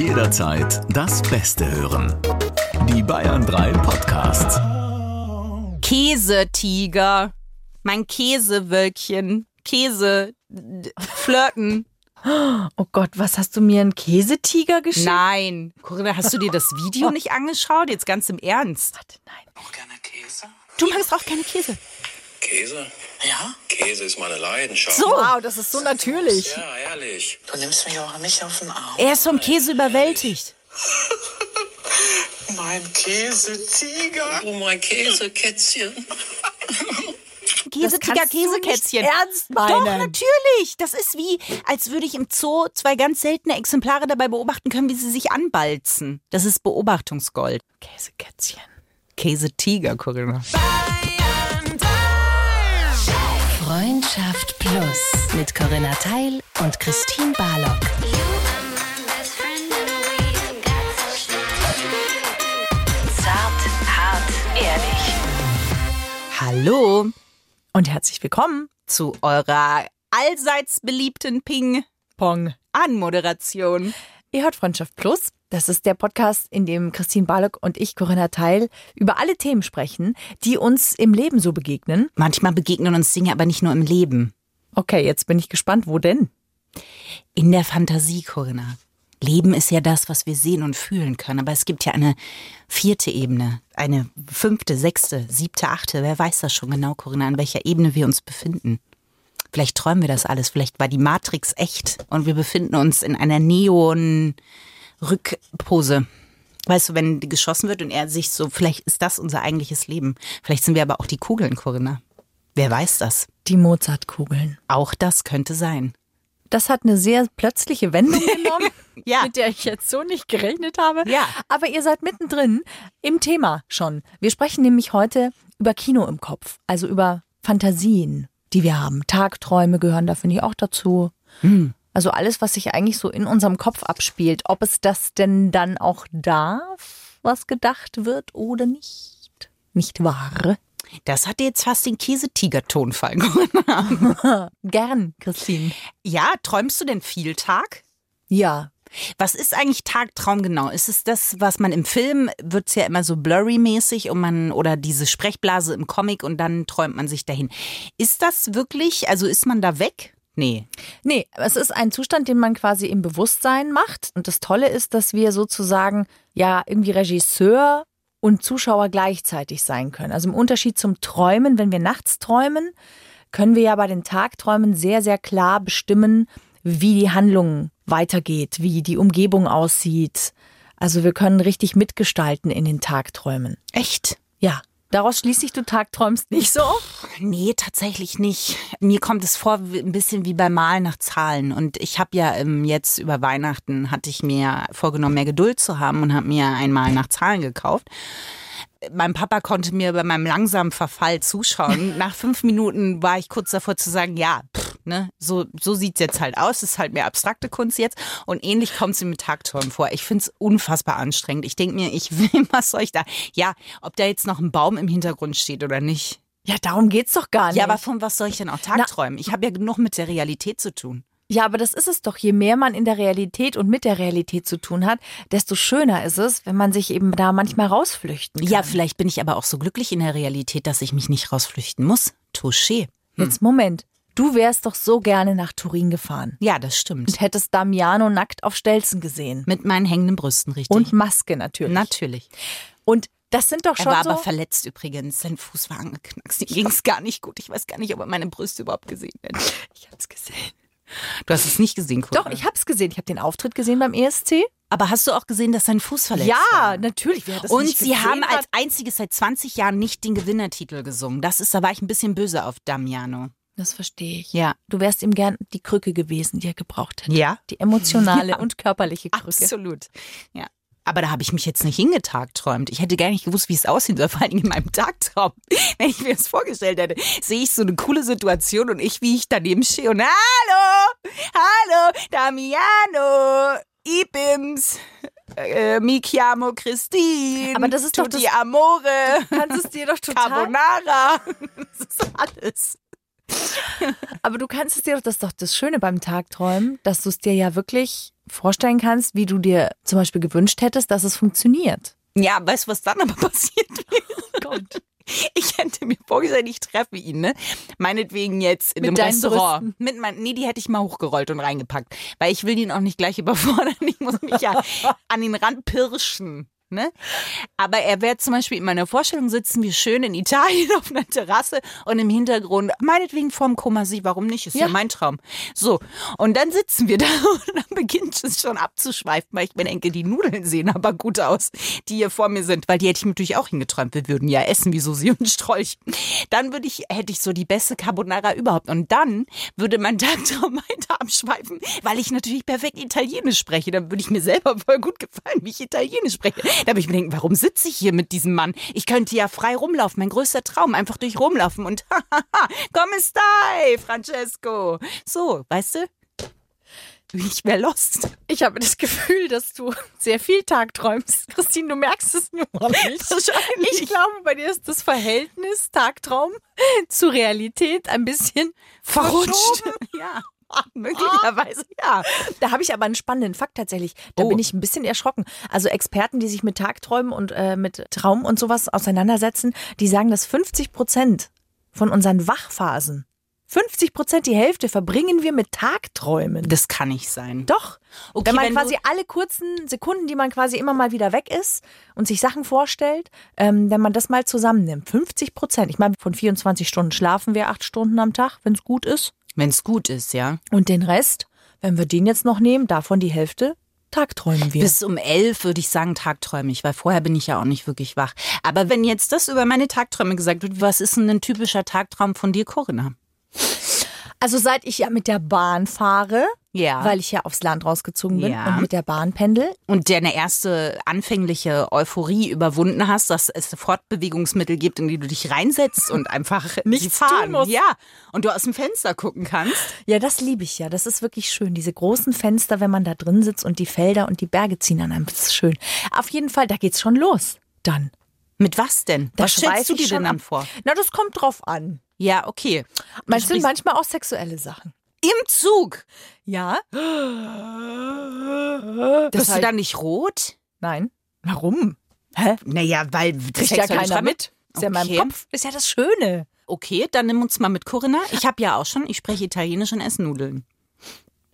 Jederzeit das Beste hören. Die Bayern 3 Podcasts. Käsetiger. Mein Käsewölkchen. Käse. Flirten. Oh Gott, was hast du mir einen Käsetiger geschickt? Nein. Corinna, hast du dir das Video nicht angeschaut? Jetzt ganz im Ernst. Warte, nein. Auch gerne Käse? Du magst auch keine Käse. Käse? Ja? Käse ist meine Leidenschaft. So. Wow, das ist so natürlich. Ja, ehrlich. Du nimmst mich auch nicht auf den Arm. Er ist vom Käse überwältigt. Mein Käsetiger. Oh, mein Käsekätzchen. Käsetiger, Käsekätzchen. ernst Doch, meinen. natürlich. Das ist wie, als würde ich im Zoo zwei ganz seltene Exemplare dabei beobachten können, wie sie sich anbalzen. Das ist Beobachtungsgold. Käsekätzchen. Käsetiger, Corinna. Freundschaft Plus mit Corinna Teil und Christine Barlock. Zart, hart, ehrlich. Hallo Und herzlich willkommen. zu eurer allseits beliebten Pong. Ihr hört Freundschaft Plus. Das ist der Podcast, in dem Christine Barlock und ich, Corinna Teil, über alle Themen sprechen, die uns im Leben so begegnen. Manchmal begegnen uns Dinge aber nicht nur im Leben. Okay, jetzt bin ich gespannt, wo denn? In der Fantasie, Corinna. Leben ist ja das, was wir sehen und fühlen können. Aber es gibt ja eine vierte Ebene, eine fünfte, sechste, siebte, achte. Wer weiß das schon genau, Corinna, an welcher Ebene wir uns befinden. Vielleicht träumen wir das alles. Vielleicht war die Matrix echt und wir befinden uns in einer Neon-Rückpose. Weißt du, wenn geschossen wird und er sich so, vielleicht ist das unser eigentliches Leben. Vielleicht sind wir aber auch die Kugeln, Corinna. Wer weiß das? Die Mozartkugeln. Auch das könnte sein. Das hat eine sehr plötzliche Wendung genommen, Ja. mit der ich jetzt so nicht gerechnet habe. Ja. Aber ihr seid mittendrin im Thema schon. Wir sprechen nämlich heute über Kino im Kopf, also über Fantasien, die wir haben. Tagträume gehören da, finde ich, auch dazu. Also alles, was sich eigentlich so in unserem Kopf abspielt. Ob es das denn dann auch darf, was gedacht wird oder nicht. Nicht wahr? Das hat jetzt fast den Käsetiger-Tonfall. Corinna. Gern, Christine. ja, träumst du denn viel Tag? Ja. Was ist eigentlich Tagtraum genau? Ist es das, was man im Film wird's ja immer so blurry-mäßig und man oder diese Sprechblase im Comic und dann träumt man sich dahin. Ist das wirklich, also ist man da weg? Nee. Nee, es ist ein Zustand, den man quasi im Bewusstsein macht. Und das Tolle ist, dass wir sozusagen ja irgendwie Regisseur und Zuschauer gleichzeitig sein können. Also im Unterschied zum Träumen, wenn wir nachts träumen, können wir ja bei den Tagträumen sehr, sehr klar bestimmen, wie die Handlung weitergeht, wie die Umgebung aussieht. Also wir können richtig mitgestalten in den Tagträumen. Echt? Ja, daraus schließe ich, du tagträumst nicht so. Nee, tatsächlich nicht. Mir kommt es vor ein bisschen wie beim Malen nach Zahlen. Und ich habe ja ähm, jetzt über Weihnachten hatte ich mir vorgenommen, mehr Geduld zu haben und habe mir ein Mal nach Zahlen gekauft. Mein Papa konnte mir bei meinem langsamen Verfall zuschauen. Nach fünf Minuten war ich kurz davor zu sagen, ja, pff, ne, so, so sieht's jetzt halt aus. ist halt mehr abstrakte Kunst jetzt. Und ähnlich kommt es mir mit Tagträumen vor. Ich find's unfassbar anstrengend. Ich denk mir, ich will, was soll ich da? Ja, ob da jetzt noch ein Baum im Hintergrund steht oder nicht. Ja, darum geht's doch gar nicht. Ja, aber von was soll ich denn auch tagträumen? Ich habe ja genug mit der Realität zu tun. Ja, aber das ist es doch. Je mehr man in der Realität und mit der Realität zu tun hat, desto schöner ist es, wenn man sich eben da manchmal rausflüchten kann. Ja, vielleicht bin ich aber auch so glücklich in der Realität, dass ich mich nicht rausflüchten muss. Touché. Jetzt Moment. Du wärst doch so gerne nach Turin gefahren Ja, das stimmt. und hättest Damiano nackt auf Stelzen gesehen. Mit meinen hängenden Brüsten, richtig. Und Maske natürlich. Natürlich. Und das sind doch Er schon war so. aber verletzt übrigens. Sein Fuß war angeknackst. Ihm ging es gar nicht gut. Ich weiß gar nicht, ob er meine Brüste überhaupt gesehen hat. ich hab's gesehen. Du hast es nicht gesehen, Cora. Doch, ich hab's gesehen. Ich habe den Auftritt gesehen beim ESC. Aber hast du auch gesehen, dass sein Fuß verletzt ja, war? natürlich. Wer das Und sie haben hat- als einziges seit 20 Jahren nicht den Gewinnertitel gesungen. Das ist, da war ich ein bisschen böse auf Damiano. Das verstehe ich. Ja. Du wärst ihm gern die Krücke gewesen, die er gebraucht hätte. Ja. Die emotionale Ja. und körperliche Krücke. Absolut. Ja. Aber da habe ich mich jetzt nicht hingetagträumt. Ich hätte gar nicht gewusst, wie es aussehen soll, vor allem in meinem Tagtraum. Wenn ich mir das vorgestellt hätte, sehe ich so eine coole Situation und ich, wie ich daneben stehe und Hallo, hallo, Damiano, Ibims, äh, mi chiamo Christine. Aber das ist doch Tutti das- Amore, Du kannst es dir doch total Carbonara. Das ist alles. Aber du kannst es dir doch, das ist doch das Schöne beim Tagträumen, dass du es dir ja wirklich vorstellen kannst, wie du dir zum Beispiel gewünscht hättest, dass es funktioniert. Ja, weißt du, was dann aber passiert wäre? Oh Gott. Ich hätte mir vorgestellt, ich treffe ihn, ne? Meinetwegen jetzt in Mit einem Restaurant. Brüsten. Mit mein, nee, die hätte ich mal hochgerollt und reingepackt. Weil ich will ihn auch nicht gleich überfordern. Ich muss mich ja an den Rand pirschen. Ne? Aber er wäre zum Beispiel in meiner Vorstellung sitzen wir schön in Italien auf einer Terrasse und im Hintergrund, meinetwegen vorm Kummersi, warum nicht? Ist ja. Ja. mein Traum. So, und dann sitzen wir da und dann beginnt es schon abzuschweifen, weil ich mir denke, die Nudeln sehen aber gut aus, die hier vor mir sind, weil die hätte ich mir natürlich auch hingeträumt. Wir würden ja essen wie Susi und Strolch. Dann würde ich, hätte ich so die beste Carbonara überhaupt. Und dann würde mein Tagtraum weiter abschweifen, weil ich natürlich perfekt Italienisch spreche. Dann würde ich mir selber voll gut gefallen, wie ich Italienisch spreche. Da würde ich mir denken, warum sitze ich hier mit diesem Mann? Ich könnte ja frei rumlaufen. Mein größter Traum, einfach durch rumlaufen und come stai, Francesco. So, weißt du? Ich wäre lost. Ich habe das Gefühl, dass du sehr viel tagträumst. Christine, du merkst es nur nicht. Wahrscheinlich. Ich glaube, bei dir ist das Verhältnis Tagtraum zu Realität ein bisschen Verrutscht. Ja. Möglicherweise, ja. Da habe ich aber einen spannenden Fakt tatsächlich. Da Oh. bin ich ein bisschen erschrocken. Also Experten, die sich mit Tagträumen und äh, mit Traum und sowas auseinandersetzen, die sagen, dass 50 Prozent von unseren Wachphasen, 50 Prozent, die Hälfte verbringen wir mit Tagträumen. Das kann nicht sein. Doch. Okay, wenn man wenn quasi alle kurzen Sekunden, die man quasi immer mal wieder weg ist und sich Sachen vorstellt, ähm, wenn man das mal zusammennimmt, 50 Prozent. Ich meine, von 24 Stunden schlafen wir acht Stunden am Tag, wenn es gut ist. Wenn es gut ist, ja. Und den Rest, wenn wir den jetzt noch nehmen, davon die Hälfte, Tagträumen wir. Bis um elf würde ich sagen, tagträumig, weil vorher bin ich ja auch nicht wirklich wach. Aber wenn jetzt das über meine Tagträume gesagt wird, was ist denn ein typischer Tagtraum von dir, Corinna? Also seit ich ja mit der Bahn fahre, Ja. weil ich ja aufs Land rausgezogen bin Ja. und mit der Bahn pendel, Und deine erste anfängliche Euphorie überwunden hast, dass es Fortbewegungsmittel gibt, in die du dich reinsetzt und einfach Nichts fahren. tun musst. Ja. Und du aus dem Fenster gucken kannst. ja, das liebe ich ja. Das ist wirklich schön. Diese großen Fenster, wenn man da drin sitzt und die Felder und die Berge ziehen an einem. Das ist schön. Auf jeden Fall, da geht's schon los. Dann. Mit was denn? Da was stellst du dir denn dann vor? Na, das kommt drauf an. Ja, okay. Man sind manchmal auch sexuelle Sachen. Im Zug. Ja? Bist du dann nicht rot? Nein. Warum? Hä? Naja, weil Kriegt ja keiner mit. Ist ja in meinem Okay. Kopf. Ist ja das Schöne. Okay, dann nimm uns mal mit, Corinna. Ich habe ja auch schon, ich spreche Italienisch und esse Nudeln.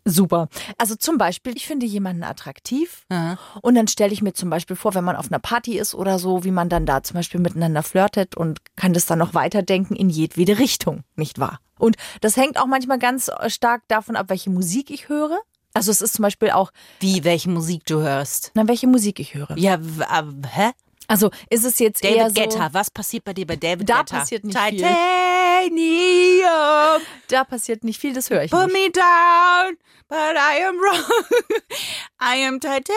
Super. Also zum Beispiel, ich finde jemanden attraktiv Ja. und dann stelle ich mir zum Beispiel vor, wenn man auf einer Party ist oder so, wie man dann da zum Beispiel miteinander flirtet und kann das dann noch weiterdenken in jedwede Richtung, nicht wahr? Und das hängt auch manchmal ganz äh, stark davon ab, welche Musik ich höre. Also es ist zum Beispiel auch, Wie, welche Musik du hörst. na, welche Musik ich höre. Ja, äh, hä? Also ist es jetzt eher David so, Guetta. Was passiert bei dir bei David Da Guetta? passiert nicht viel. Titanium, da passiert nicht viel, das höre ich put nicht. me down, but I am wrong. I am Titanium.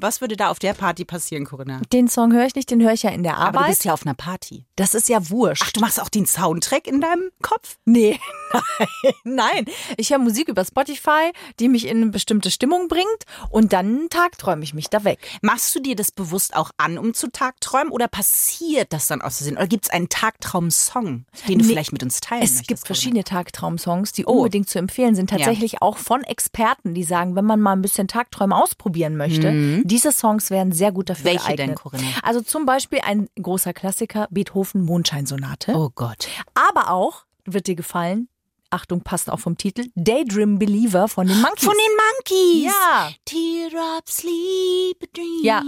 Was würde da auf der Party passieren, Corinna? Den Song höre ich nicht, den höre ich ja in der Aber du Arbeit. bist ja auf einer Party. das ist ja wurscht. Ach, du machst auch den Soundtrack in deinem Kopf? Nee, nein, nein. Ich höre Musik über Spotify, die mich in eine bestimmte Stimmung bringt und dann tagträume ich mich da weg. Machst du dir das bewusst auch an, um zu tagträumen oder passiert das dann aus Versehen? Oder gibt es einen Tagtraum-Song, den du Nee, vielleicht mit uns teilen Es möchtest? gibt verschiedene Tagtraum-Songs, die Oh. unbedingt zu empfehlen sind. Tatsächlich auch von Experten, die sagen, wenn man mal ein bisschen Tagträume ausprobieren möchte, diese Songs wären sehr gut dafür Mhm. Welche geeignet. denn, Corinna? Also zum Beispiel ein großer Klassiker, Beethoven Mondscheinsonate. Oh Gott. Aber auch, wird dir gefallen, Achtung, passt auch vom Titel, Daydream Believer von den Monkeys. Von den Monkeys. Ja. Teardrop, sleep, a dream. Ja.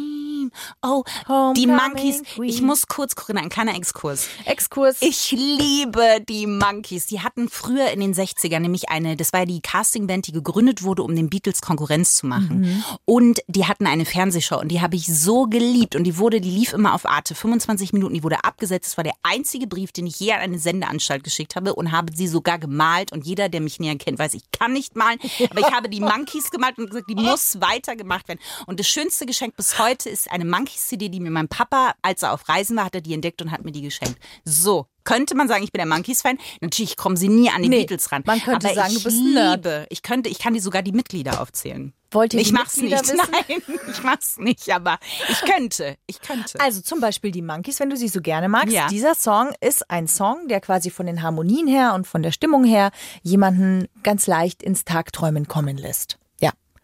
Oh, Homecoming die Monkeys. Queen. Ich muss kurz, Corinna, ein kleiner Exkurs. Exkurs. Ich liebe die Monkeys. Die hatten früher in den 60ern nämlich eine, das war ja die Castingband, die gegründet wurde, um den Beatles Konkurrenz zu machen. Und die hatten eine Fernsehshow und die habe ich so geliebt. Und die wurde, die lief immer auf Arte, 25 Minuten, die wurde abgesetzt. Das war der einzige Brief, den ich je an eine Sendeanstalt geschickt habe und habe sie sogar gemalt. Und jeder, der mich näher kennt, weiß, ich kann nicht malen. Aber ich habe die Monkeys gemalt und gesagt, die muss weiter gemacht werden. Und das schönste Geschenk bis heute ist eine Monkeys-CD, die mir mein Papa, als er auf Reisen war, hat er die entdeckt und hat mir die geschenkt. So, könnte man sagen, ich bin der Monkeys-Fan. Natürlich kommen sie nie an die Nee, Beatles ran. man könnte aber sagen, ich du bist liebe, ich könnte, ich kann die sogar die Mitglieder aufzählen. Wollt ihr ich mach's nicht. Mitglieder wissen? Nein, ich mach's nicht, aber ich könnte. Ich könnte. Also zum Beispiel die Monkeys, wenn du sie so gerne magst. Ja. Dieser Song ist ein Song, der quasi von den Harmonien her und von der Stimmung her jemanden ganz leicht ins Tagträumen kommen lässt.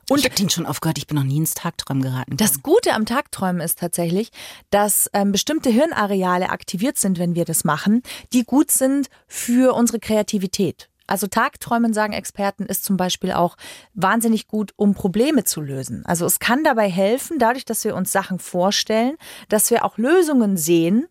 Und ich hab den schon aufgehört, ich bin noch nie ins Tagträumen geraten. Das Gute am Tagträumen ist tatsächlich, dass ähm, bestimmte Hirnareale aktiviert sind, wenn wir das machen, die gut sind für unsere Kreativität. Also Tagträumen, sagen Experten, ist zum Beispiel auch wahnsinnig gut, um Probleme zu lösen. Also es kann dabei helfen, dadurch, dass wir uns Sachen vorstellen, dass wir auch Lösungen sehen,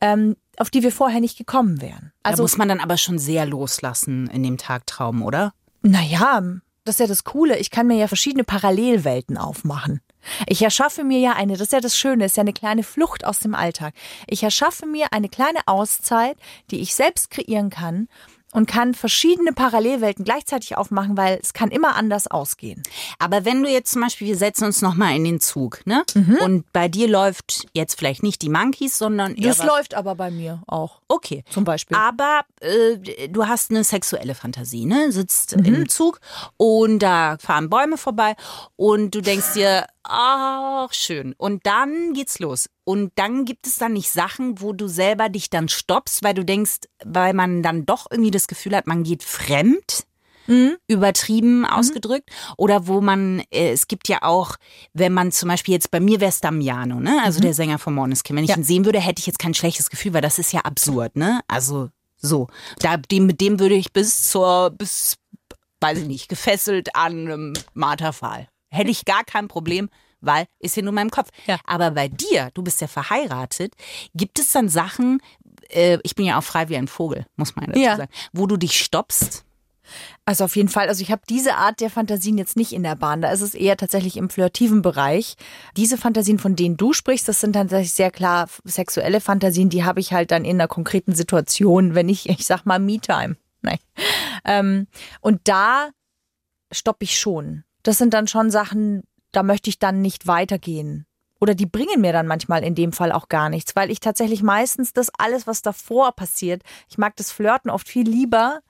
ähm, auf die wir vorher nicht gekommen wären. da Also muss man dann aber schon sehr loslassen in dem Tagtraum, oder? naja, das ist ja das Coole. Ich kann mir ja verschiedene Parallelwelten aufmachen. Ich erschaffe mir ja eine, das ist ja das Schöne, ist ja eine kleine Flucht aus dem Alltag. Ich erschaffe mir eine kleine Auszeit, die ich selbst kreieren kann und kann verschiedene Parallelwelten gleichzeitig aufmachen, weil es kann immer anders ausgehen. Aber wenn du jetzt zum Beispiel, wir setzen uns nochmal in den Zug, ne? Mhm. Und bei dir läuft jetzt vielleicht nicht die Monkeys, sondern eher Das was- läuft aber bei mir auch. Okay. Zum Beispiel. Aber äh, du hast eine sexuelle Fantasie, ne? Sitzt Mhm. im Zug und da fahren Bäume vorbei und du denkst dir, ach, schön. Und dann geht's los. Und dann gibt es dann nicht Sachen, wo du selber dich dann stoppst, weil du denkst, weil man dann doch irgendwie das Gefühl hat, man geht fremd. Übertrieben ausgedrückt. Oder wo man, äh, es gibt ja auch, wenn man zum Beispiel jetzt bei mir wäre Damiano, ne? Also der Sänger von Måneskin. Wenn ich Ja. ihn sehen würde, hätte ich jetzt kein schlechtes Gefühl, weil das ist ja absurd, ne? Also so. Da, dem, mit dem würde ich bis zur, bis, weiß ich nicht, gefesselt an einem Marterpfahl. Hätte ich gar kein Problem, weil ist ja nur in meinem Kopf. Ja. Aber bei dir, du bist ja verheiratet, gibt es dann Sachen, äh, ich bin ja auch frei wie ein Vogel, muss man dazu Ja. sagen, wo du dich stoppst? Also auf jeden Fall. Also ich habe diese Art der Fantasien jetzt nicht in der Bahn. Da ist es eher tatsächlich im flirtiven Bereich. Diese Fantasien, von denen du sprichst, das sind dann tatsächlich sehr klar sexuelle Fantasien. Die habe ich halt dann in einer konkreten Situation, wenn ich, ich sag mal, Me-Time. Nein. Ähm, und da stoppe ich schon. Das sind dann schon Sachen, da möchte ich dann nicht weitergehen. Oder die bringen mir dann manchmal in dem Fall auch gar nichts, weil ich tatsächlich meistens das alles, was davor passiert, ich mag das Flirten oft viel lieber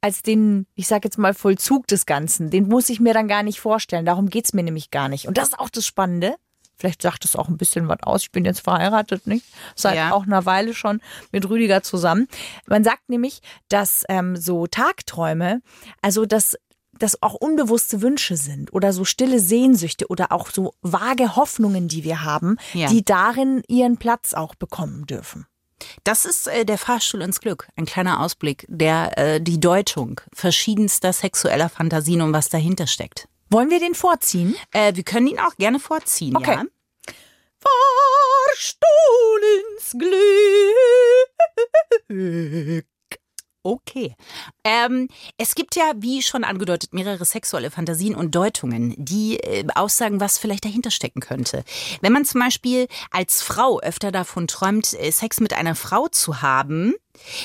als den, ich sag jetzt mal, Vollzug des Ganzen. Den muss ich mir dann gar nicht vorstellen. Darum geht's mir nämlich gar nicht. Und das ist auch das Spannende. Vielleicht sagt es auch ein bisschen was aus. Ich bin jetzt verheiratet, nicht? Seit Ja. auch einer Weile schon mit Rüdiger zusammen. Man sagt nämlich, dass ähm, so Tagträume, also dass das auch unbewusste Wünsche sind oder so stille Sehnsüchte oder auch so vage Hoffnungen, die wir haben, Ja. die darin ihren Platz auch bekommen dürfen. Das ist äh, der Fahrstuhl ins Glück. Ein kleiner Ausblick, der äh, die Deutung verschiedenster sexueller Fantasien und was dahinter steckt. Wollen wir den vorziehen? Äh, wir können ihn auch gerne vorziehen, Okay. ja. Fahrstuhl ins Glück. Okay. Ähm, es gibt ja, wie schon angedeutet, mehrere sexuelle Fantasien und Deutungen, die äh, aussagen, was vielleicht dahinter stecken könnte. Wenn man zum Beispiel als Frau öfter davon träumt, äh, Sex mit einer Frau zu haben,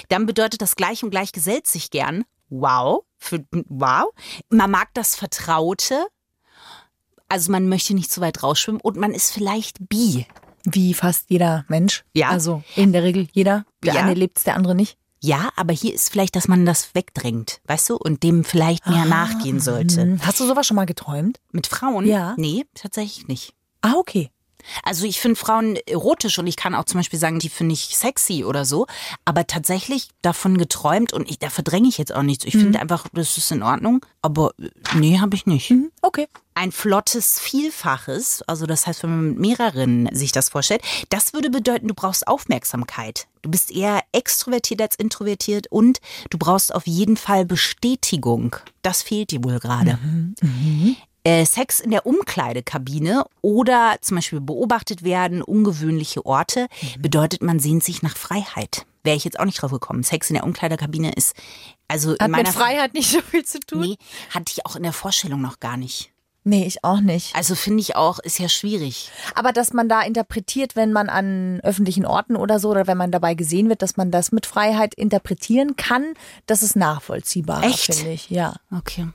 dann bedeutet das gleich und gleich gesellt sich gern. Wow. Für, wow. Man mag das Vertraute. Also man möchte nicht zu weit rausschwimmen und man ist vielleicht bi. Wie fast jeder Mensch. Ja. Also in der Regel jeder. Der Ja. eine lebt's, der andere nicht. Ja, aber hier ist vielleicht, dass man das wegdrängt, weißt du, und dem vielleicht mehr nachgehen sollte. Hm. Hast du sowas schon mal geträumt? Mit Frauen? Ja. Nee, tatsächlich nicht. Ah, okay. Also ich finde Frauen erotisch und ich kann auch zum Beispiel sagen, die finde ich sexy oder so. Aber tatsächlich davon geträumt und ich, da verdränge ich jetzt auch nichts. Ich finde einfach, das ist in Ordnung. Aber äh, nee, habe ich nicht. Mhm, Okay. Ein flottes Vielfaches, also das heißt, wenn man mit mehreren sich das vorstellt, das würde bedeuten, du brauchst Aufmerksamkeit. Du bist eher extrovertiert als introvertiert und du brauchst auf jeden Fall Bestätigung. Das fehlt dir wohl gerade. Äh, Sex in der Umkleidekabine oder zum Beispiel beobachtet werden, ungewöhnliche Orte, bedeutet, man sehnt sich nach Freiheit. Wäre ich jetzt auch nicht drauf gekommen. Sex in der Umkleidekabine ist, also in Hat meiner mit Freiheit nicht so viel zu tun? Nee, hatte ich auch in der Vorstellung noch gar nicht. Nee, ich auch nicht. Also finde ich auch, ist ja schwierig. Aber dass man da interpretiert, wenn man an öffentlichen Orten oder so oder wenn man dabei gesehen wird, dass man das mit Freiheit interpretieren kann, das ist nachvollziehbar, Echt? finde ich. Ja. Okay.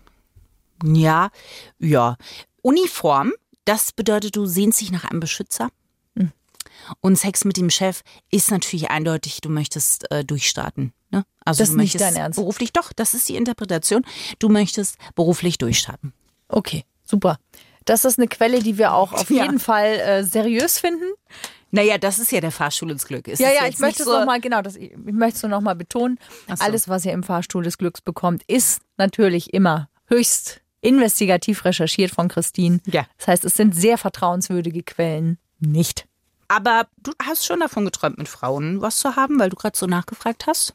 Ja, ja. Uniform, das bedeutet, du sehnst dich nach einem Beschützer. Und Sex mit dem Chef ist natürlich eindeutig, du möchtest äh, durchstarten. Ne? Also Das du ist nicht möchtest dein Ernst. beruflich, doch, das ist die Interpretation. Du möchtest beruflich durchstarten. Okay, super. Das ist eine Quelle, die wir auch auf Ja. jeden Fall äh, seriös finden. Naja, das ist ja der Fahrstuhl ins Glück. Ja, ist ja, jetzt ich möchte es so, nochmal, genau, das, ich möchte es nur nochmal betonen. So. Alles, was ihr im Fahrstuhl des Glücks bekommt, ist natürlich immer höchst investigativ recherchiert von Christine. Ja. Das heißt, es sind sehr vertrauenswürdige Quellen. Nicht. Aber du hast schon davon geträumt, mit Frauen was zu haben, weil du gerade so nachgefragt hast.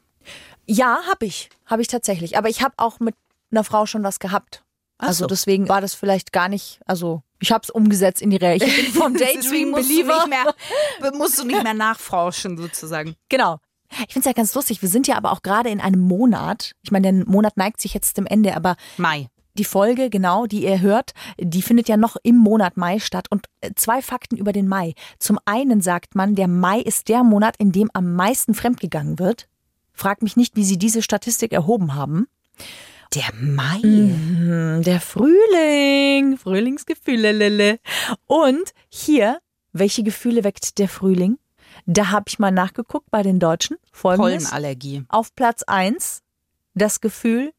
Ja, habe ich. Habe ich tatsächlich. Aber ich habe auch mit einer Frau schon was gehabt. Ach also so. deswegen war das vielleicht gar nicht, also ich habe es umgesetzt in die Realität. Ich bin vom Daydream musst du, Believer. nicht mehr, musst du nicht mehr nachforschen, sozusagen. Genau. Ich finde es ja ganz lustig. Wir sind ja aber auch gerade in einem Monat. Ich meine, der Monat neigt sich jetzt dem Ende, aber Mai. Die Folge, genau, die ihr hört, die findet ja noch im Monat Mai statt. Und äh, zwei Fakten über den Mai. Zum einen sagt man, der Mai ist der Monat, in dem am meisten fremdgegangen wird. Frag mich nicht, wie sie diese Statistik erhoben haben. Der Mai. Hm, Der Frühling, Frühlingsgefühle, lele. Und hier, welche Gefühle weckt der Frühling? Da habe ich mal nachgeguckt bei den Deutschen. Folgendes. Pollenallergie. Auf Platz 1 das Gefühl,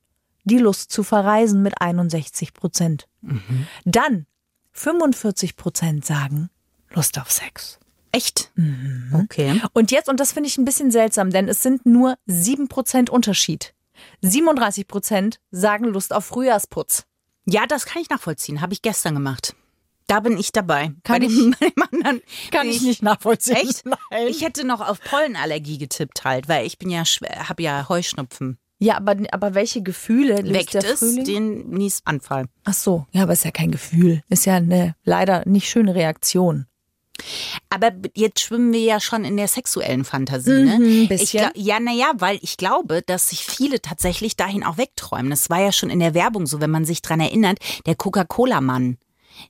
die Lust zu verreisen mit 61 Prozent. Dann 45 Prozent sagen Lust auf Sex. Echt? Mhm. Okay. Und jetzt, und das finde ich ein bisschen seltsam, denn es sind nur 7 Prozent Unterschied. 37 Prozent sagen Lust auf Frühjahrsputz. Ja, das kann ich nachvollziehen. Habe ich gestern gemacht. Da bin ich dabei. Kann ich- dem, anderen Kann bin ich nicht nachvollziehen. Echt? Nein. Ich hätte noch auf Pollenallergie getippt halt, weil ich bin ja habe ja Heuschnupfen. Ja, aber, aber welche Gefühle Weckt der es Frühling? den Niesanfall. Ach so, ja, aber ist ja kein Gefühl. Ist ja eine leider nicht schöne Reaktion. Aber jetzt schwimmen wir ja schon in der sexuellen Fantasie, ne? Mhm, Ich bisschen. gla- ja, naja, weil ich glaube, dass sich viele tatsächlich dahin auch wegträumen. Das war ja schon in der Werbung so, wenn man sich dran erinnert, der Coca-Cola-Mann.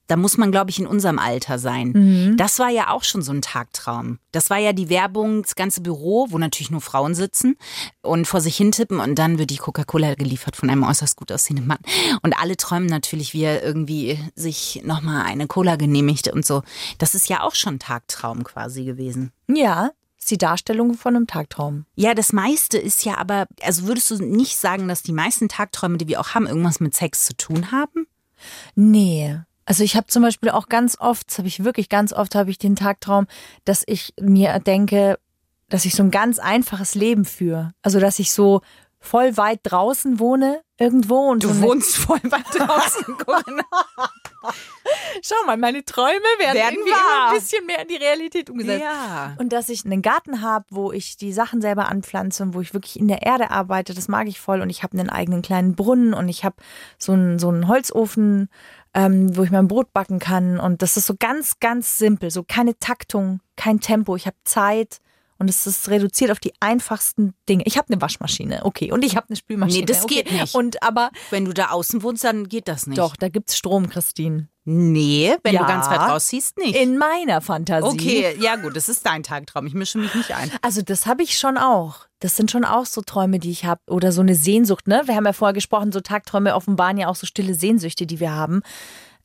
Da muss man, glaube ich, in unserem Alter sein. Mhm. Das war ja auch schon so ein Tagtraum. Das war ja die Werbung, das ganze Büro, wo natürlich nur Frauen sitzen und vor sich hintippen und dann wird die Coca-Cola geliefert von einem äußerst gut aussehenden Mann. Und alle träumen natürlich, wie er irgendwie sich nochmal eine Cola genehmigt und so. Das ist ja auch schon Tagtraum quasi gewesen. Ja, ist die Darstellung von einem Tagtraum. Ja, das meiste ist ja aber, also würdest du nicht sagen, dass die meisten Tagträume, die wir auch haben, irgendwas mit Sex zu tun haben? Nee. Also ich habe zum Beispiel auch ganz oft, das habe ich wirklich ganz oft, habe ich den Tagtraum, dass ich mir denke, dass ich so ein ganz einfaches Leben führe. Also dass ich so voll weit draußen wohne irgendwo und so eine- wohnst voll weit draußen. Schau mal, meine Träume werden, Werden irgendwie wahr. immer ein bisschen mehr in die Realität umgesetzt. Ja. Und dass ich einen Garten habe, wo ich die Sachen selber anpflanze und wo ich wirklich in der Erde arbeite, das mag ich voll. Und ich habe einen eigenen kleinen Brunnen und ich habe so einen, so einen Holzofen, ähm, wo ich mein Brot backen kann. Und das ist so ganz, ganz simpel. So keine Taktung, kein Tempo. Ich habe Zeit. Und es ist reduziert auf die einfachsten Dinge. Ich habe eine Waschmaschine, okay. Und ich habe eine Spülmaschine. Nee, das okay. geht nicht. Und aber Wenn du da außen wohnst, dann geht das nicht. doch, da gibt's Strom, Christine. Nee, wenn Ja. du ganz weit rausziehst, nicht. In meiner Fantasie. okay, ja gut, das ist dein Tagtraum. Ich mische mich nicht ein. Also das habe ich schon auch. Das sind schon auch so Träume, die ich habe. Oder so eine Sehnsucht, ne? Wir haben ja vorher gesprochen, so Tagträume offenbaren ja auch so stille Sehnsüchte, die wir haben.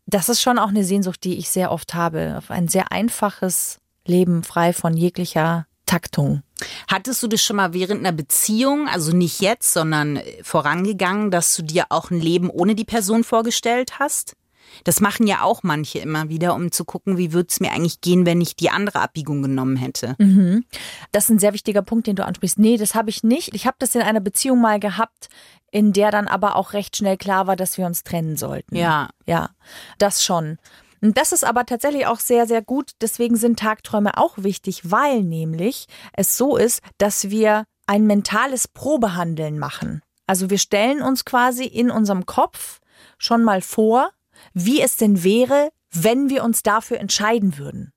Das ist schon auch eine Sehnsucht, die ich sehr oft habe. Auf ein sehr einfaches Leben, frei von jeglicher Taktung. Hattest du das schon mal während einer Beziehung, also nicht jetzt, sondern vorangegangen, dass du dir auch ein Leben ohne die Person vorgestellt hast? Das machen ja auch manche immer wieder, um zu gucken, wie würde es mir eigentlich gehen, wenn ich die andere Abbiegung genommen hätte. Das ist ein sehr wichtiger Punkt, den du ansprichst. Nee, das habe ich nicht. Ich habe das in einer Beziehung mal gehabt, in der dann aber auch recht schnell klar war, dass wir uns trennen sollten. Ja. Ja, das schon. Und das ist aber tatsächlich auch sehr, sehr gut. Deswegen sind Tagträume auch wichtig, weil nämlich es so ist, dass wir ein mentales Probehandeln machen. Also wir stellen uns quasi in unserem Kopf schon mal vor, wie es denn wäre, wenn wir uns dafür entscheiden würden.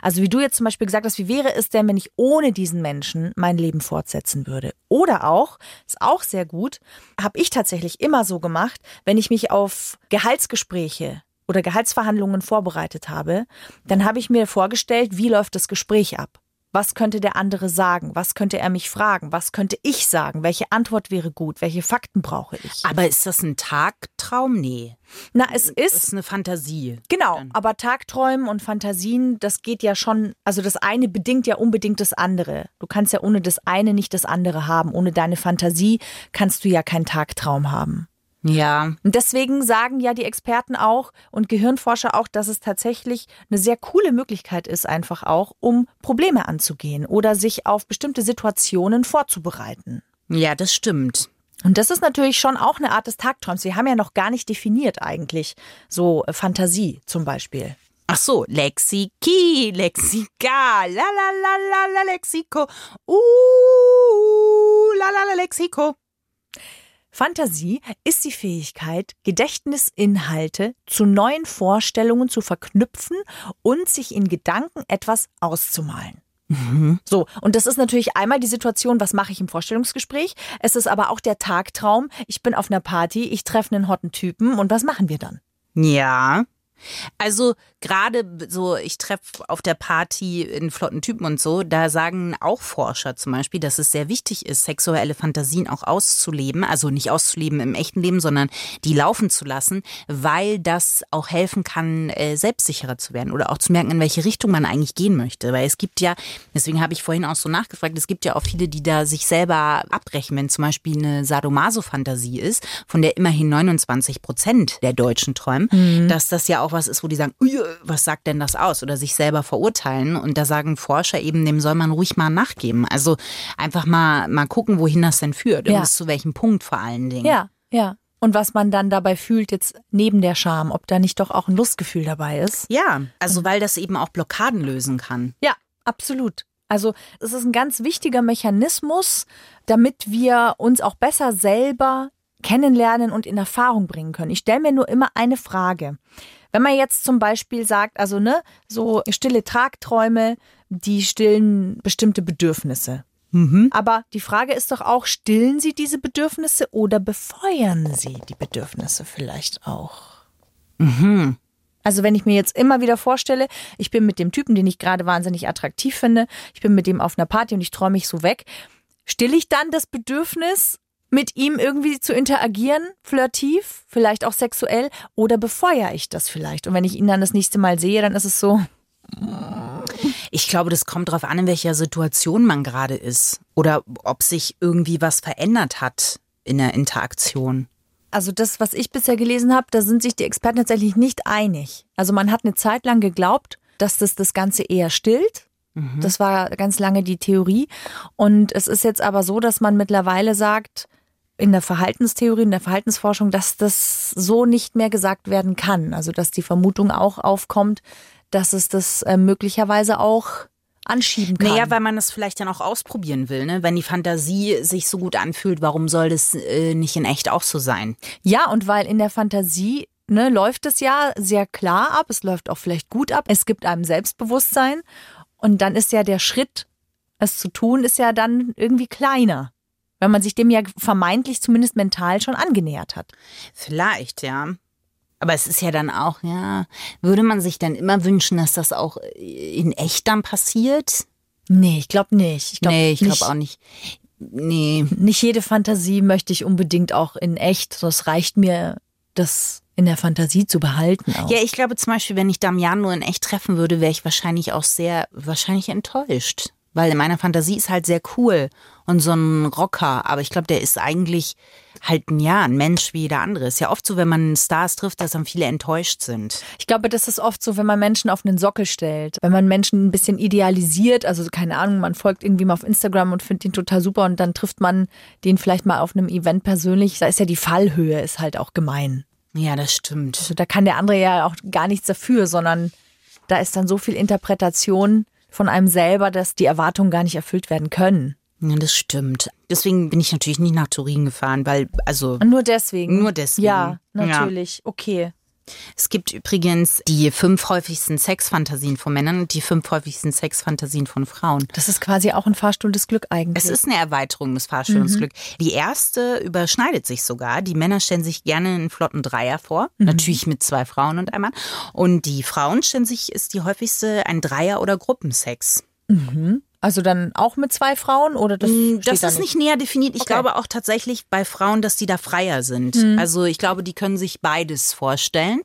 Also wie du jetzt zum Beispiel gesagt hast, wie wäre es denn, wenn ich ohne diesen Menschen mein Leben fortsetzen würde? Oder auch, ist auch sehr gut, habe ich tatsächlich immer so gemacht, wenn ich mich auf Gehaltsgespräche oder Gehaltsverhandlungen vorbereitet habe, dann habe ich mir vorgestellt, wie läuft das Gespräch ab? Was könnte der andere sagen? Was könnte er mich fragen? Was könnte ich sagen? Welche Antwort wäre gut? Welche Fakten brauche ich? Aber ist das ein Tagtraum? Nee. Na, es Das ist ist eine Fantasie. Genau, Dann. aber Tagträumen und Fantasien, das geht ja schon, also das eine bedingt ja unbedingt das andere. Du kannst ja ohne das eine nicht das andere haben. Ohne deine Fantasie kannst du ja keinen Tagtraum haben. Ja. Und deswegen sagen ja die Experten auch und Gehirnforscher auch, dass es tatsächlich eine sehr coole Möglichkeit ist, einfach auch, um Probleme anzugehen oder sich auf bestimmte Situationen vorzubereiten. Ja, das stimmt. Und das ist natürlich schon auch eine Art des Tagträums. Wir haben ja noch gar nicht definiert eigentlich so äh, Fantasie zum Beispiel. Ach so, Lexiki, Lexika, la la la la la Lexiko, uh, la la la Lexiko. Fantasie ist die Fähigkeit, Gedächtnisinhalte zu neuen Vorstellungen zu verknüpfen und sich in Gedanken etwas auszumalen. So, und das ist natürlich einmal die Situation, was mache ich im Vorstellungsgespräch? Es ist aber auch der Tagtraum, ich bin auf einer Party, ich treffe einen hotten Typen und was machen wir dann? Ja. Also gerade so, ich treffe auf der Party einen flotten Typen und so, da sagen auch Forscher zum Beispiel, dass es sehr wichtig ist, sexuelle Fantasien auch auszuleben. Also nicht auszuleben im echten Leben, sondern die laufen zu lassen, weil das auch helfen kann, äh, selbstsicherer zu werden oder auch zu merken, in welche Richtung man eigentlich gehen möchte. Weil es gibt ja, deswegen habe ich vorhin auch so nachgefragt, es gibt ja auch viele, die da sich selber abbrechen, wenn zum Beispiel eine Sadomaso-Fantasie ist, von der immerhin 29 Prozent der Deutschen träumen, dass das ja auch was ist, wo die sagen, "Ui, was sagt denn das aus? Oder sich selber verurteilen. Und da sagen Forscher eben, dem soll man ruhig mal nachgeben. Also einfach mal, mal gucken, wohin das denn führt. Und Ja. bis zu welchem Punkt vor allen Dingen. Ja, ja. Und was man dann dabei fühlt, jetzt neben der Scham, ob da nicht doch auch ein Lustgefühl dabei ist. Ja, also weil das eben auch Blockaden lösen kann. Ja, absolut. Also es ist ein ganz wichtiger Mechanismus, damit wir uns auch besser selber kennenlernen und in Erfahrung bringen können. Ich stelle mir nur immer eine Frage. Wenn man jetzt zum Beispiel sagt, also ne, so stille Tagträume, die stillen bestimmte Bedürfnisse. Aber die Frage ist doch auch, stillen sie diese Bedürfnisse oder befeuern sie die Bedürfnisse vielleicht auch? Also wenn ich mir jetzt immer wieder vorstelle, ich bin mit dem Typen, den ich gerade wahnsinnig attraktiv finde, ich bin mit dem auf einer Party und ich träume mich so weg, stille ich dann das Bedürfnis, mit ihm irgendwie zu interagieren, flirtiv, vielleicht auch sexuell, oder befeuere ich das vielleicht? Und wenn ich ihn dann das nächste Mal sehe, dann ist es so, Ich glaube, das kommt darauf an, in welcher Situation man gerade ist. Oder ob sich irgendwie was verändert hat in der Interaktion. Also das, was ich bisher gelesen habe, da sind sich die Experten tatsächlich nicht einig. Also man hat eine Zeit lang geglaubt, dass das das Ganze eher stillt. Das war ganz lange die Theorie. Und es ist jetzt aber so, dass man mittlerweile sagt, in der Verhaltenstheorie, in der Verhaltensforschung, dass das so nicht mehr gesagt werden kann. Also dass die Vermutung auch aufkommt, dass es das äh, möglicherweise auch anschieben kann. Naja, weil man das vielleicht dann auch ausprobieren will. Ne? Wenn die Fantasie sich so gut anfühlt, warum soll das äh, nicht in echt auch so sein? Ja, und weil in der Fantasie ne, läuft es ja sehr klar ab, es läuft auch vielleicht gut ab, es gibt einem Selbstbewusstsein und dann ist ja der Schritt, es zu tun, ist ja dann irgendwie kleiner, weil man sich dem ja vermeintlich zumindest mental schon angenähert hat. Vielleicht, ja. Aber es ist ja dann auch, ja, würde man sich dann immer wünschen, dass das auch in echt dann passiert? Nee, ich glaube nicht. Ich glaub nee, ich glaube auch nicht. Nee. Nicht jede Fantasie möchte ich unbedingt auch in echt. Das reicht mir, das in der Fantasie zu behalten. Auch. Ja, ich glaube zum Beispiel, wenn ich Damian nur in echt treffen würde, wäre ich wahrscheinlich auch sehr, wahrscheinlich enttäuscht. Weil in meiner Fantasie ist halt sehr cool und so ein Rocker. Aber ich glaube, der ist eigentlich halt ein, ja, ein Mensch wie jeder andere. Ist ja oft so, wenn man Stars trifft, dass dann viele enttäuscht sind. Ich glaube, das ist oft so, wenn man Menschen auf einen Sockel stellt. Wenn man Menschen ein bisschen idealisiert, also keine Ahnung, man folgt irgendwie mal auf Instagram und findet ihn total super und dann trifft man den vielleicht mal auf einem Event persönlich. Da ist ja die Fallhöhe ist halt auch gemein. Ja, das stimmt. Also da kann der andere ja auch gar nichts dafür, sondern da ist dann so viel Interpretation von einem selber, dass die Erwartungen gar nicht erfüllt werden können. Ja, das stimmt. Deswegen bin ich natürlich nicht nach Turin gefahren, weil, also, nur deswegen. Nur deswegen. Ja, Ja. natürlich. Okay. Es gibt übrigens die fünf häufigsten Sexfantasien von Männern und die fünf häufigsten Sexfantasien von Frauen. Das ist quasi auch ein Fahrstuhl des Glück eigentlich. Es ist eine Erweiterung des Fahrstellungsglück. Die erste überschneidet sich sogar. Die Männer stellen sich gerne einen flotten Dreier vor. Natürlich mit zwei Frauen und einem Mann. Und die Frauen stellen sich, ist die häufigste ein Dreier oder Gruppensex. Also dann auch mit zwei Frauen oder das Mm, Das da ist nicht näher definiert. Ich Okay. glaube auch tatsächlich bei Frauen, dass die da freier sind. Also ich glaube, die können sich beides vorstellen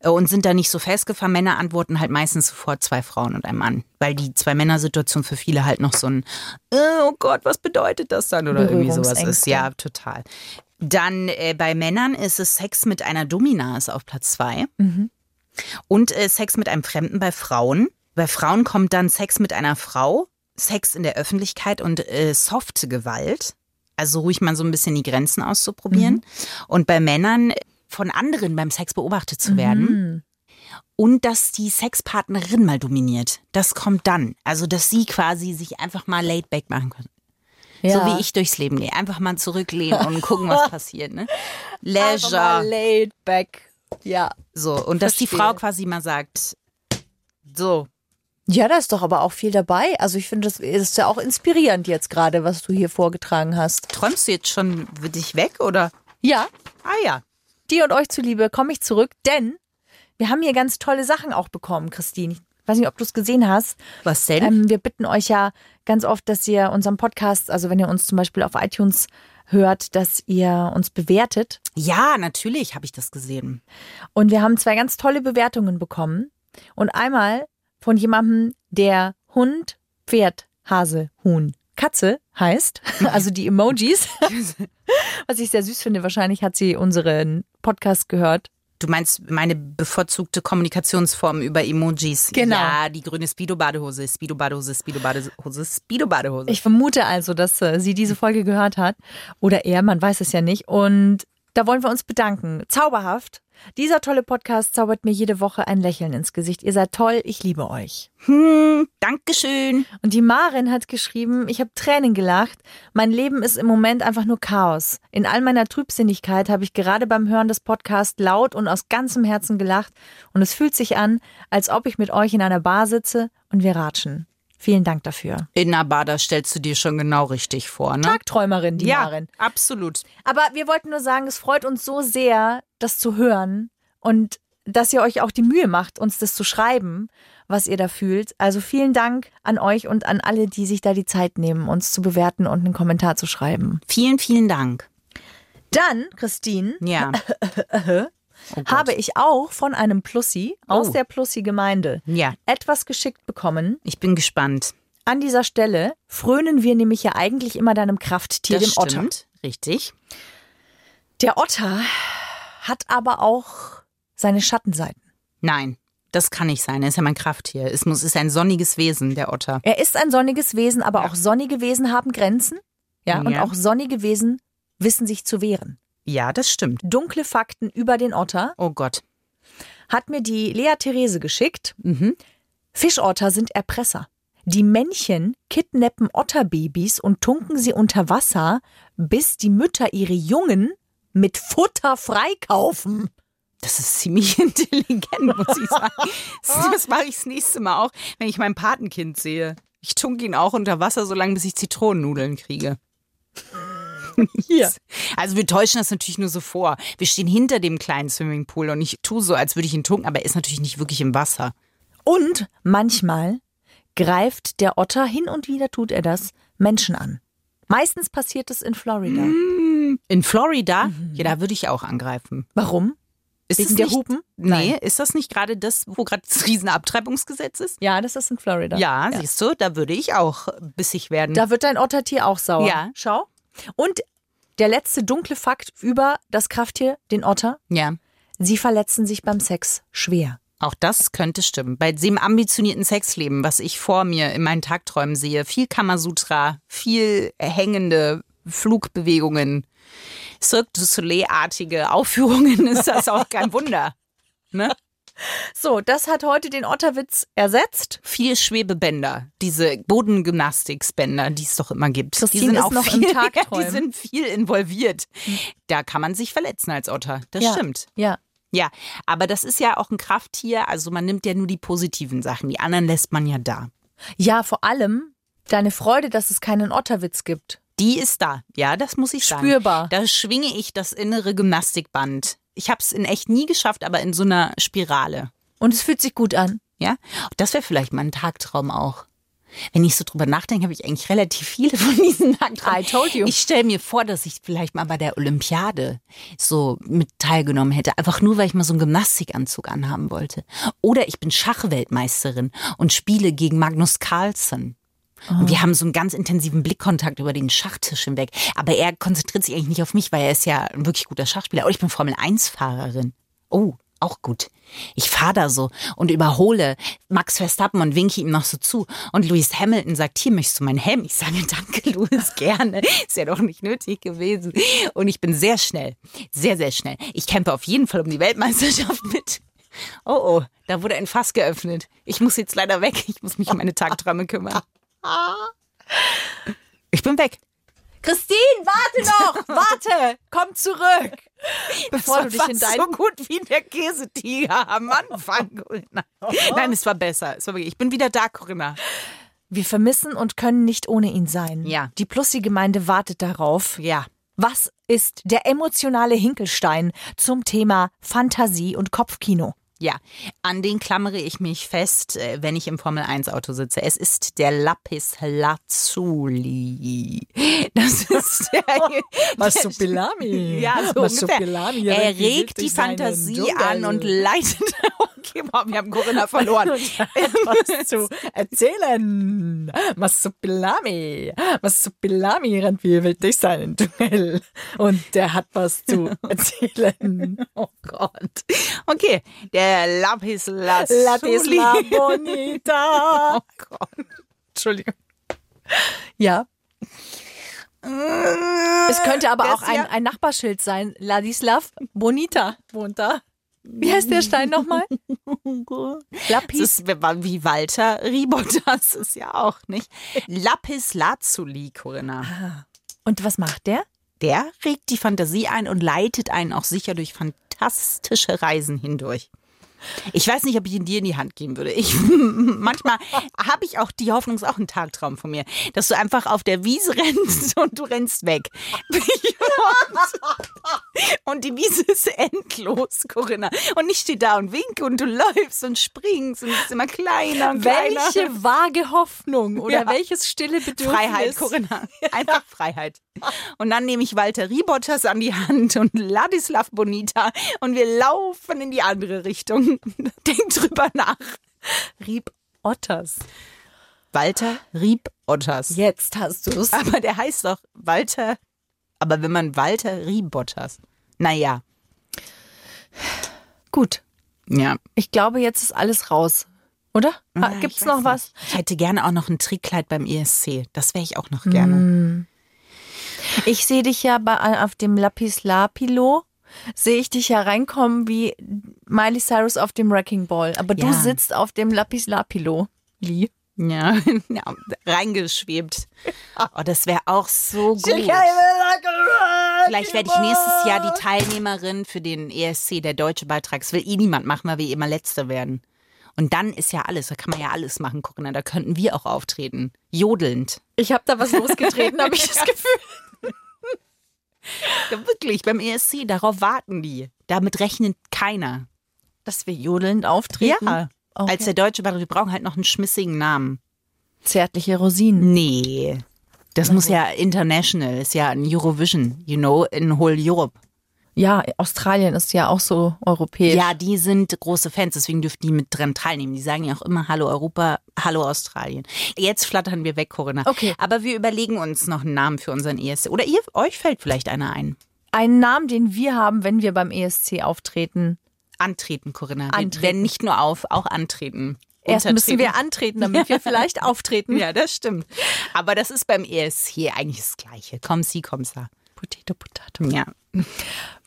äh, und sind da nicht so festgefahren. Männer antworten halt meistens sofort zwei Frauen und ein Mann. Weil die Zwei-Männer-Situation für viele halt noch so ein, äh, oh Gott, was bedeutet das dann? Oder irgendwie sowas ist. Ja, total. Dann äh, bei Männern ist es Sex mit einer Domina ist auf Platz zwei. Und äh, Sex mit einem Fremden bei Frauen. Bei Frauen kommt dann Sex mit einer Frau, Sex in der Öffentlichkeit und äh, softe Gewalt. Also ruhig mal so ein bisschen die Grenzen auszuprobieren. Und bei Männern von anderen beim Sex beobachtet zu werden. Und dass die Sexpartnerin mal dominiert. Das kommt dann. Also, dass sie quasi sich einfach mal laid back machen können. Ja. So wie ich durchs Leben gehe. Einfach mal zurücklehnen und gucken, was passiert. Ne? Einfach mal Leisure. laid back. Ja. So. Und dass die. Frau quasi mal sagt, so, Ja, da ist doch aber auch viel dabei. Also ich finde, das ist ja auch inspirierend jetzt gerade, was du hier vorgetragen hast. Träumst du jetzt schon dich weg oder? Ja, Ah ja. dir und euch zuliebe komme ich zurück, denn wir haben hier ganz tolle Sachen auch bekommen, Christine. Ich weiß nicht, ob du es gesehen hast. Was denn? Ähm, wir bitten euch ja ganz oft, dass ihr unseren Podcast, also wenn ihr uns zum Beispiel auf iTunes hört, dass ihr uns bewertet. ja, natürlich habe ich das gesehen. Und wir haben zwei ganz tolle Bewertungen bekommen. Und einmal von jemandem, der Hund, Pferd, Hase, Huhn, Katze heißt. Also die Emojis. Was ich sehr süß finde. Wahrscheinlich hat sie unseren Podcast gehört. Du meinst meine bevorzugte Kommunikationsform über Emojis. Genau. Ja, die grüne Speedo-Badehose, Speedo-Badehose, Speedo-Badehose, Speedo-Badehose. Ich vermute also, dass äh, sie diese Folge gehört hat. Oder er, man weiß es ja nicht. Und da wollen wir uns bedanken. Zauberhaft. Dieser tolle Podcast zaubert mir jede Woche ein Lächeln ins Gesicht. Ihr seid toll, ich liebe euch. Hm, Dankeschön. Und die Marin hat geschrieben, ich habe Tränen gelacht. Mein Leben ist im Moment einfach nur Chaos. In all meiner Trübsinnigkeit habe ich gerade beim Hören des Podcasts laut und aus ganzem Herzen gelacht. Und es fühlt sich an, als ob ich mit euch in einer Bar sitze und wir ratschen. Vielen Dank dafür. In einer Bar, das stellst du dir schon genau richtig vor, ne? Tagträumerin, die ja, Marin. absolut. Aber wir wollten nur sagen, es freut uns so sehr, das zu hören und dass ihr euch auch die Mühe macht, uns das zu schreiben, was ihr da fühlt. Also vielen Dank an euch und an alle, die sich da die Zeit nehmen, uns zu bewerten und einen Kommentar zu schreiben. Vielen, vielen Dank. Dann, Christine, Ja. Oh habe ich auch von einem Plussi aus Oh. der Plussi-Gemeinde Ja, etwas geschickt bekommen. ich bin gespannt. An dieser Stelle frönen wir nämlich ja eigentlich immer deinem Krafttier, Das dem Otter. stimmt. Richtig. Der Otter hat aber auch seine Schattenseiten. Nein, das kann nicht sein. Er ist ja mein Krafttier. Es muss, ist ein sonniges Wesen, der Otter. Er ist ein sonniges Wesen, aber auch sonnige Wesen haben Grenzen. Ja, und Ja. auch sonnige Wesen wissen sich zu wehren. Ja, das stimmt. Dunkle Fakten über den Otter Oh Gott. hat mir die Lea Therese geschickt. Mhm. Fischotter sind Erpresser. Die Männchen kidnappen Otterbabys und tunken sie unter Wasser, bis die Mütter ihre Jungen mit Futter freikaufen. Das ist ziemlich intelligent, muss ich sagen. Das, mache ich das nächste Mal auch, wenn ich mein Patenkind sehe. Ich tunke ihn auch unter Wasser, solange bis ich Zitronennudeln kriege. Hier. Also wir täuschen das natürlich nur so vor. Wir stehen hinter dem kleinen Swimmingpool und ich tue so, als würde ich ihn tunken, aber er ist natürlich nicht wirklich im Wasser. Und manchmal greift der Otter, hin und wieder tut er das, Menschen an. Meistens passiert es in Florida. In Florida, ja, da würde ich auch angreifen. Warum? Ist Wegen das der nicht, Hupen? Nee, Nein. ist das nicht gerade das, wo gerade das Riesenabtreibungsgesetz ist? Ja, das ist in Florida. Ja, siehst du, da würde ich auch bissig werden. Da wird dein Ottertier auch sauer. Ja. Schau. Und der letzte dunkle Fakt über das Krafttier, den Otter. ja. Sie verletzen sich beim Sex schwer. Auch das könnte stimmen. Bei dem ambitionierten Sexleben, was ich vor mir in meinen Tagträumen sehe, viel Kamasutra, viel hängende Flugbewegungen, Cirque du Soleil-artige Aufführungen, ist das auch kein Wunder. Ne? So, das hat heute den Otterwitz ersetzt. Viel Schwebebänder, diese Bodengymnastiksbänder, die es doch immer gibt. die Christine sind ist auch noch im viel, Tagträumen. Die sind viel involviert. Da kann man sich verletzen als Otter. Das ja. stimmt. Ja. Ja, aber das ist ja auch ein Krafttier. Also man nimmt ja nur die positiven Sachen. Die anderen lässt man ja da. Ja, vor allem deine Freude, dass es keinen Otterwitz gibt. Die ist da. Ja, das muss ich sagen. Spürbar. Da schwinge ich das innere Gymnastikband. Ich habe es in echt nie geschafft, aber in so einer Spirale. Und es fühlt sich gut an. Ja, das wäre vielleicht mal ein Tagtraum auch. Wenn ich so drüber nachdenke, habe ich eigentlich relativ viele von diesen Tagträumen. I told you. Ich stelle mir vor, dass ich vielleicht mal bei der Olympiade so mit teilgenommen hätte. Einfach nur, weil ich mal so einen Gymnastikanzug anhaben wollte. Oder ich bin Schachweltmeisterin und spiele gegen Magnus Carlsen. Und wir haben so einen ganz intensiven Blickkontakt über den Schachtisch hinweg. Aber er konzentriert sich eigentlich nicht auf mich, weil er ist ja ein wirklich guter Schachspieler. Und ich bin Formel-1-Fahrerin. Oh, auch gut. Ich fahre da so und überhole Max Verstappen und winke ihm noch so zu. Und Lewis Hamilton sagt, hier möchtest du meinen Helm? Ich sage, danke, Lewis, gerne. Ist ja doch nicht nötig gewesen. Und ich bin sehr schnell. Sehr, sehr schnell. Ich kämpfe auf jeden Fall um die Weltmeisterschaft mit. Oh, oh, da wurde ein Fass geöffnet. Ich muss jetzt leider weg. Ich muss mich um meine Tagträume kümmern. Ich bin weg. Christine, warte noch! Warte! Komm zurück! Bevor du dich in dein so gut wie der Käsetiger am Anfang. Corinna. Nein, es war besser. Es war ich bin wieder da, Corinna. Wir vermissen und können nicht ohne ihn sein. Ja. Die Plussi-Gemeinde wartet darauf. Ja. Was ist der emotionale Hinkelstein zum Thema Fantasie und Kopfkino? Ja, an den klammere ich mich fest, äh, wenn ich im Formel-1-Auto sitze. Es ist der Lapis Lazuli. Das ist der... Massupilami. Ja, so ungefähr. Massupilami, Er regt die Fantasie an und leitet... Okay, wow, wir haben Corinna verloren. was zu erzählen. Massupilami. Massupilami rennt wie wild durch seinen Dschungel. Und der hat was zu erzählen. Oh Gott. Okay, der Lapis Lazuli. La bonita. Oh Gott. Entschuldigung. Ja. Es könnte aber Das auch ein, ja- ein Nachbarschild sein. Ladislav Bonita wohnt da. Wie heißt der Stein nochmal? Das Lapis. ist wie Walter Ribotas ist ja auch nicht. Lapis Lazuli, Corinna. Und was macht der? Der regt die Fantasie ein und leitet einen auch sicher durch fantastische Reisen hindurch. Ich weiß nicht, ob ich ihn dir in die Hand geben würde. Ich, manchmal habe ich auch die Hoffnung, ist auch ein Tagtraum von mir, dass du einfach auf der Wiese rennst und du rennst weg. Und die Wiese ist endlos, Corinna. Und ich stehe da und winke und du läufst und springst und es ist immer kleiner und kleiner. Welche vage Hoffnung oder Ja. welches stille Bedürfnis? Freiheit, Corinna. Einfach Freiheit. Und dann nehme ich Walter Ribottas an die Hand und Ladislav Bonita und wir laufen in die andere Richtung. Denk drüber nach. Rieb Otters. Walter Ribottas. Jetzt hast du es. Aber der heißt doch Walter. Aber wenn man Walter Ribottas. Naja, Gut. ja. Ich glaube, jetzt ist alles raus. Oder? Ja, Gibt's ich noch was? nicht. Ich hätte gerne auch noch ein Trickkleid beim ESC. Das wäre ich auch noch gerne. Ich sehe dich ja bei, auf dem Lapis Lapilo. Sehe ich dich ja reinkommen wie Miley Cyrus auf dem Wrecking Ball. Aber du Ja. sitzt auf dem Lapis Lapilo. Lee. Ja, ja reingeschwebt. Oh, das wäre auch so gut. Vielleicht werde ich nächstes Jahr die Teilnehmerin für den ESC, der deutsche Beitrag. Das will eh niemand machen, weil wir immer Letzte werden. Und dann ist ja alles, da kann man ja alles machen, gucken. Da könnten wir auch auftreten. Jodelnd. Ich habe da was losgetreten, habe ich das Gefühl. Ja, wirklich, beim ESC, darauf warten die. Damit rechnet keiner. Dass wir jodelnd auftreten. Ja. Okay. Als der deutsche wir brauchen halt noch einen schmissigen Namen. Zärtliche Rosinen. Nee. Das muss ja international, ist ja ein Eurovision, you know, in whole Europe. Ja, Australien ist ja auch so europäisch. Ja, die sind große Fans, deswegen dürfen die mit dran teilnehmen. Die sagen ja auch immer Hallo Europa, Hallo Australien. Jetzt flattern wir weg, Corinna. Okay. Aber wir überlegen uns noch einen Namen für unseren ESC. Oder ihr, euch fällt vielleicht einer ein. Einen Namen, den wir haben, wenn wir beim ESC auftreten. Antreten, Corinna. Antreten. Wir werden nicht nur auf, auch antreten. Erst müssen wir antreten, damit wir vielleicht auftreten. Ja, das stimmt. Aber das ist beim ESC eigentlich das Gleiche. Komm sie, komm sa. Potato, Potato. Ja.